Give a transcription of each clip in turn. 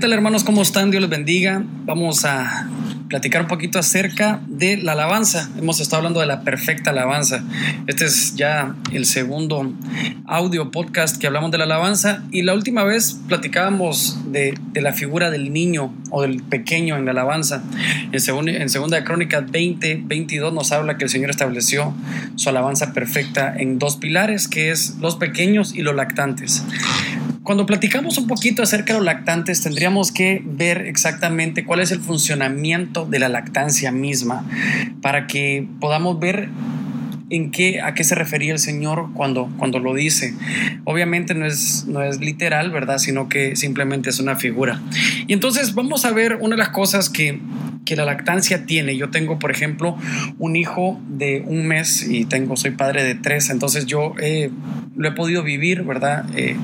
tal hermanos? ¿Cómo están? Dios les bendiga. Vamos a platicar un poquito acerca de la alabanza. Hemos estado hablando de la perfecta alabanza. Este es ya el segundo audio podcast que hablamos de la alabanza y la última vez platicábamos de, la figura del niño o del pequeño en la alabanza. En, en segunda de Crónicas 20, 22 nos habla que el Señor estableció su alabanza perfecta en dos pilares, que es los pequeños y los lactantes. Cuando platicamos un poquito acerca de los lactantes, tendríamos que ver exactamente cuál es el funcionamiento de la lactancia misma para que podamos ver en qué, a qué se refería el Señor cuando, cuando lo dice. Obviamente no es, no es literal, ¿verdad? Sino que simplemente es una figura. Y entonces vamos a ver una de las cosas que, que la lactancia tiene. Yo tengo, por ejemplo, un hijo de un mes y tengo, soy padre de tres, entonces yo lo he podido vivir, ¿verdad? Eh,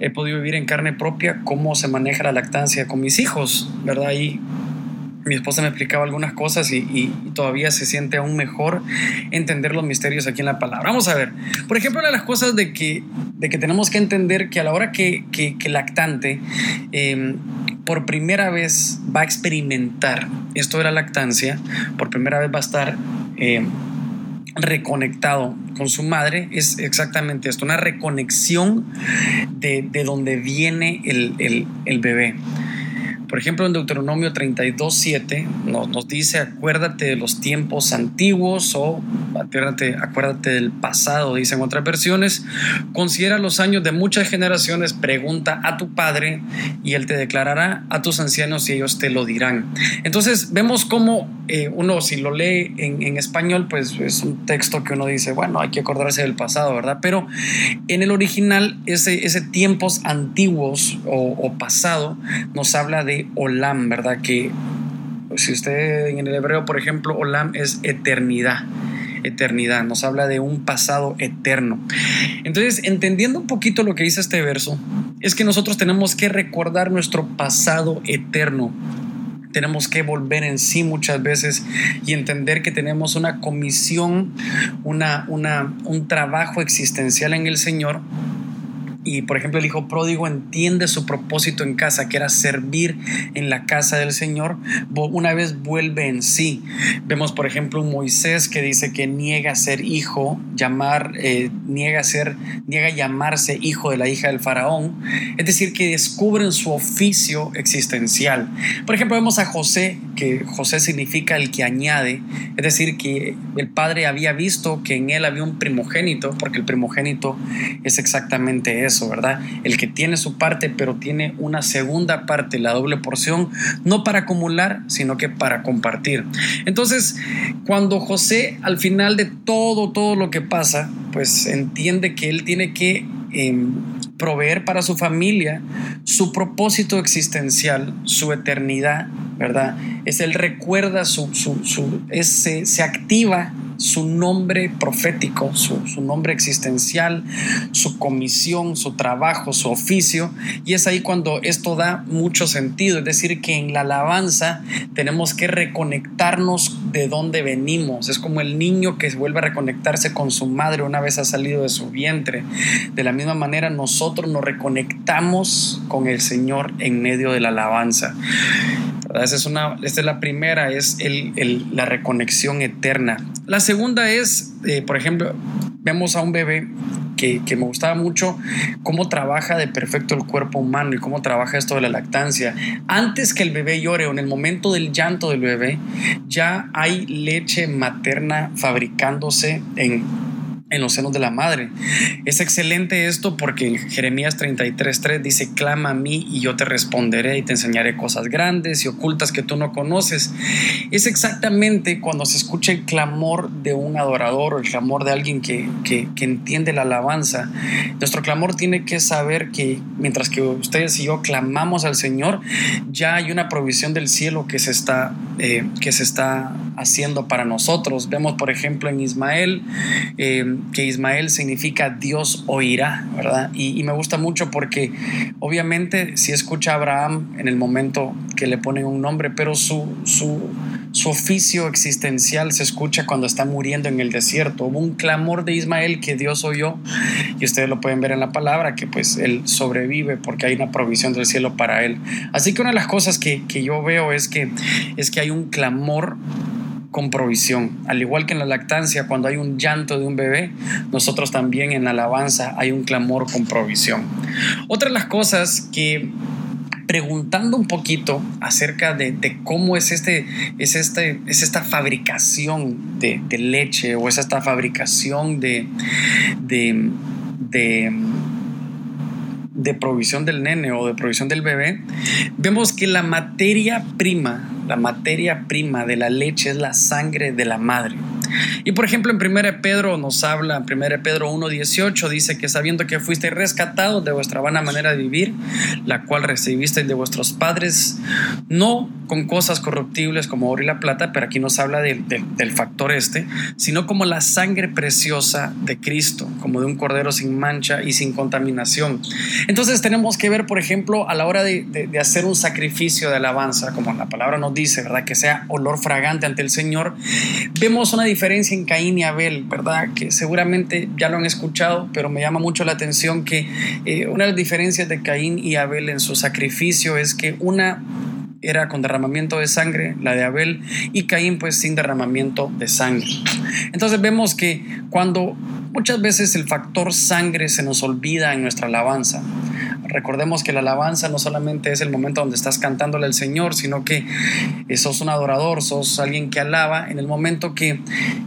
he podido vivir en carne propia cómo se maneja la lactancia con mis hijos, ¿verdad? Y mi esposa me explicaba algunas cosas y, todavía se siente aún mejor entender los misterios aquí en la palabra. Vamos a ver, por ejemplo, una de las cosas de que, de que tenemos que entender que a la hora que, que, lactante em, por primera vez va a experimentar esto de la lactancia, por primera vez va a estar... Em, reconectado con su madre es exactamente esto, una reconexión de, de donde viene el, el, el bebé. Por ejemplo, en Deuteronomio 32.7 nos, nos dice, acuérdate de los tiempos antiguos o acuérdate, acuérdate del pasado, dicen otras versiones. Considera los años de muchas generaciones, pregunta a tu padre y él te declarará a tus ancianos y ellos te lo dirán. Entonces vemos cómo eh, uno si lo lee en, español, pues es un texto que uno dice, bueno, hay que acordarse del pasado, ¿verdad? Pero en el original, ese, ese tiempos antiguos o, o pasado nos habla de Olam, ¿verdad? Que si usted en el hebreo, por ejemplo, Olam es eternidad eternidad, nos habla de un pasado eterno. Entonces, entendiendo un poquito lo que dice este verso, es que nosotros tenemos que recordar nuestro pasado eterno. Tenemos que volver en sí muchas veces y entender que tenemos una comisión, una, una, un trabajo existencial en el Señor y por ejemplo el hijo pródigo entiende su propósito en casa, que era servir en la casa del Señor, una vez vuelve en sí. Vemos por ejemplo un Moisés que dice que niega ser hijo, llamar, eh, niega ser, niega llamarse hijo de la hija del faraón, es decir, que descubren su oficio existencial. Por ejemplo vemos a José, que José significa el que añade, es decir, que el padre había visto que en él había un primogénito, porque el primogénito es exactamente eso ¿verdad? El que tiene su parte, pero tiene una segunda parte, la doble porción, no para acumular, sino que para compartir. Entonces, cuando José al final de todo, todo lo que pasa, pues entiende que él tiene que em, proveer para su familia su propósito existencial, su eternidad, ¿verdad? Es él recuerda su, su, su se activa su nombre profético, su, nombre existencial, su comisión, su trabajo, su oficio. Y es ahí cuando esto da mucho sentido. Es decir, que en la alabanza tenemos que reconectarnos de dónde venimos. Es como el niño que vuelve a reconectarse con su madre una vez ha salido de su vientre. De la misma manera nosotros nos reconectamos con el Señor en medio de la alabanza. Esa es una, esta es la primera, es la reconexión eterna. La segunda es, eh, por ejemplo, vemos a un bebé que, que, me gustaba mucho cómo trabaja de perfecto el cuerpo humano y cómo trabaja esto de la lactancia. Antes que el bebé llore o en el momento del llanto del bebé, ya hay leche materna fabricándose en en los senos de la madre. Es excelente esto porque en Jeremías 33.3 dice, clama a mí y yo te responderé y te enseñaré cosas grandes y ocultas que tú no conoces. Es exactamente cuando se escucha el clamor de un adorador o el clamor de alguien que, que, entiende la alabanza. Nuestro clamor tiene que saber que mientras que ustedes y yo clamamos al Señor, ya hay una provisión del cielo que se está, eh, que se está haciendo para nosotros. Vemos, por ejemplo, en Ismael, eh, que Ismael significa Dios oirá, ¿verdad? Y, me gusta mucho porque obviamente si escucha a Abraham en el momento que le ponen un nombre, pero su, su, su oficio existencial se escucha cuando está muriendo en el desierto. Hubo un clamor de Ismael que Dios oyó y ustedes lo pueden ver en la palabra, que pues él sobrevive porque hay una provisión del cielo para él. Así que una de las cosas que, que yo veo es que, es que hay un clamor con provisión. Al igual que en la lactancia, cuando hay un llanto de un bebé, nosotros también en la alabanza hay un clamor con provisión. Otra de las cosas que preguntando un poquito acerca de, cómo es, este, es, este, es esta fabricación de, leche o es esta fabricación de, de, de provisión del nene o de provisión del bebé, vemos que la materia prima, la materia prima de la leche es la sangre de la madre. Y por ejemplo, en 1 Pedro nos habla, en 1 Pedro 1.18 dice que sabiendo que fuiste rescatados de vuestra vana manera de vivir, la cual recibisteis de vuestros padres, no con cosas corruptibles como oro y la plata, pero aquí nos habla del factor este, sino como la sangre preciosa de Cristo, como de un cordero sin mancha y sin contaminación. Entonces tenemos que ver, por ejemplo, a la hora de, de hacer un sacrificio de alabanza, como la palabra nos dice, ¿verdad? Que sea olor fragante ante el Señor, vemos una diferencia en Caín y Abel, ¿verdad? Que seguramente ya lo han escuchado, pero me llama mucho la atención que eh, una de las diferencias de Caín y Abel en su sacrificio es que una era con derramamiento de sangre, la de Abel, y Caín pues sin derramamiento de sangre. Entonces vemos que cuando muchas veces el factor sangre se nos olvida en nuestra alabanza, recordemos que la alabanza no solamente es el momento donde estás cantándole al Señor, sino que sos un adorador, sos alguien que alaba en el momento que,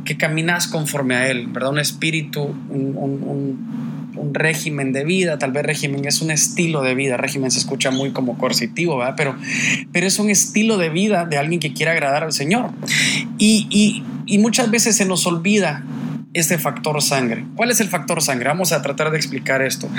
que caminas conforme a Él, ¿verdad? Un espíritu, un, un, un, régimen de vida, tal vez régimen es un estilo de vida, régimen se escucha muy como coercitivo, ¿verdad? Pero, pero es un estilo de vida de alguien que quiere agradar al Señor. Y, y, y muchas veces se nos olvida este factor sangre. ¿Cuál es el factor sangre? Vamos a tratar de explicar esto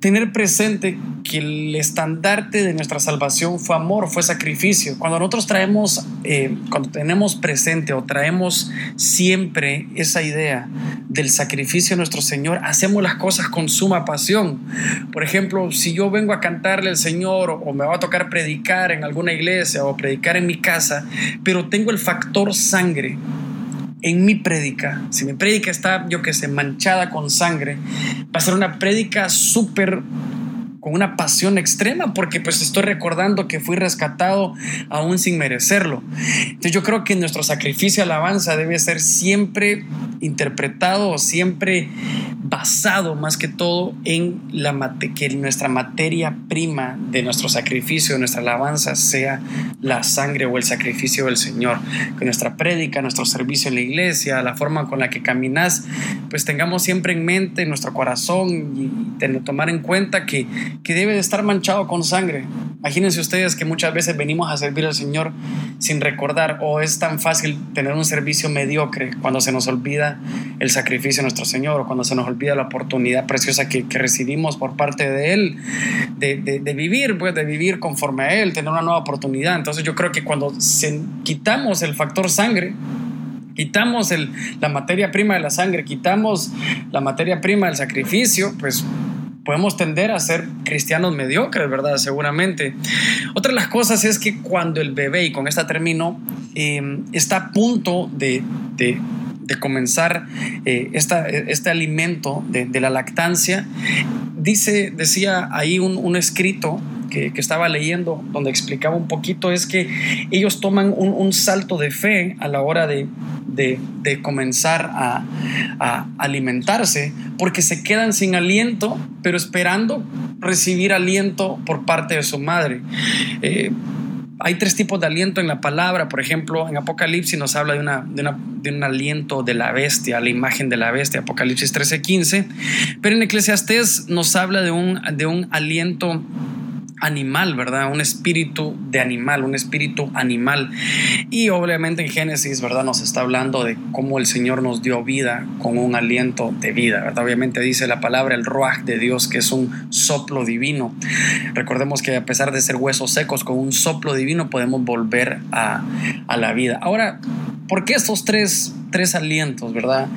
tener presente que el estandarte de nuestra salvación fue amor, fue sacrificio. Cuando nosotros traemos, eh, cuando tenemos presente o traemos siempre esa idea del sacrificio de nuestro Señor, hacemos las cosas con suma pasión. Por ejemplo, si yo vengo a cantarle al Señor o me va a tocar predicar en alguna iglesia o predicar en mi casa, pero tengo el factor sangre, en mi prédica, si mi prédica está, yo que sé, manchada con sangre, va a ser una prédica súper con una pasión extrema porque pues estoy recordando que fui rescatado aún sin merecerlo. Entonces yo creo que nuestro sacrificio alabanza debe ser siempre interpretado o siempre basado más que todo en la que nuestra materia prima de nuestro sacrificio, de nuestra alabanza sea la sangre o el sacrificio del Señor. Que nuestra prédica, nuestro servicio en la iglesia, la forma con la que caminas, pues tengamos siempre en mente, en nuestro corazón y tomar en cuenta que que debe de estar manchado con sangre. Imagínense ustedes que muchas veces venimos a servir al Señor sin recordar o es tan fácil tener un servicio mediocre cuando se nos olvida el sacrificio de nuestro Señor o cuando se nos olvida la oportunidad preciosa que, recibimos por parte de Él de, vivir, pues de vivir conforme a Él, tener una nueva oportunidad. Entonces yo creo que cuando quitamos el factor sangre, quitamos el, la materia prima de la sangre, quitamos la materia prima del sacrificio, pues podemos tender a ser cristianos mediocres, ¿verdad? Seguramente. Otra de las cosas es que cuando el bebé, y con esta termino, em, está a punto de, comenzar eh, este alimento de, la lactancia, dice, decía ahí un, un escrito que, estaba leyendo, donde explicaba un poquito, es que ellos toman un, salto de fe a la hora de, comenzar a, alimentarse, porque se quedan sin aliento, pero esperando recibir aliento por parte de su madre. Eh, hay tres tipos de aliento en la palabra. Por ejemplo, en Apocalipsis nos habla de, una, de, un aliento de la bestia, la imagen de la bestia, Apocalipsis 13:15. Pero en Eclesiastés nos habla de un, de un aliento animal, ¿verdad? Un espíritu de animal, un espíritu animal. Y obviamente en Génesis, ¿verdad? Nos está hablando de cómo el Señor nos dio vida con un aliento de vida, ¿verdad? Obviamente dice la palabra, el ruaj de Dios, que es un soplo divino. Recordemos que a pesar de ser huesos secos, con un soplo divino podemos volver a, la vida. Ahora, ¿por qué estos tres, tres alientos, verdad?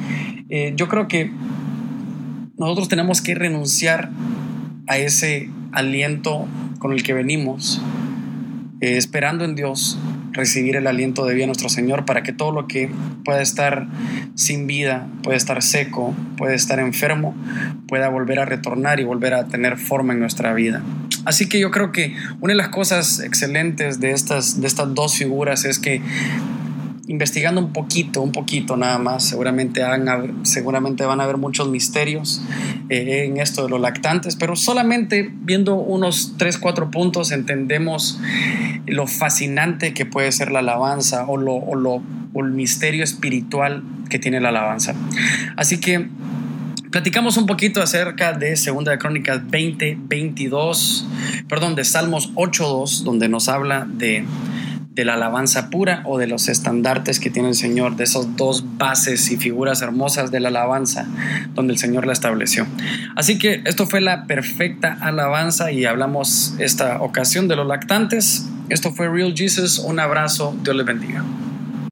Eh, yo creo que nosotros tenemos que renunciar a ese aliento con el que venimos, eh, esperando en Dios, recibir el aliento de vida nuestro Señor para que todo lo que pueda estar sin vida, puede estar seco, puede estar enfermo, pueda volver a retornar y volver a tener forma en nuestra vida. Así que yo creo que una de las cosas excelentes de estas, de estas dos figuras es que investigando un poquito, un poquito nada más, seguramente, seguramente van a haber muchos misterios eh, en esto de los lactantes, pero solamente viendo unos 3, 4 puntos entendemos lo fascinante que puede ser la alabanza o, lo, o, lo, el misterio espiritual que tiene la alabanza. Así que platicamos un poquito acerca de Segunda de Crónicas 20, 22, perdón, de Salmos 8, 2, donde nos habla de de la alabanza pura o de los estandartes que tiene el Señor, de esos dos bases y figuras hermosas de la alabanza donde el Señor la estableció. Así que esto fue la perfecta alabanza y hablamos esta ocasión de los lactantes. Esto fue Real Jesus. Un abrazo. Dios les bendiga.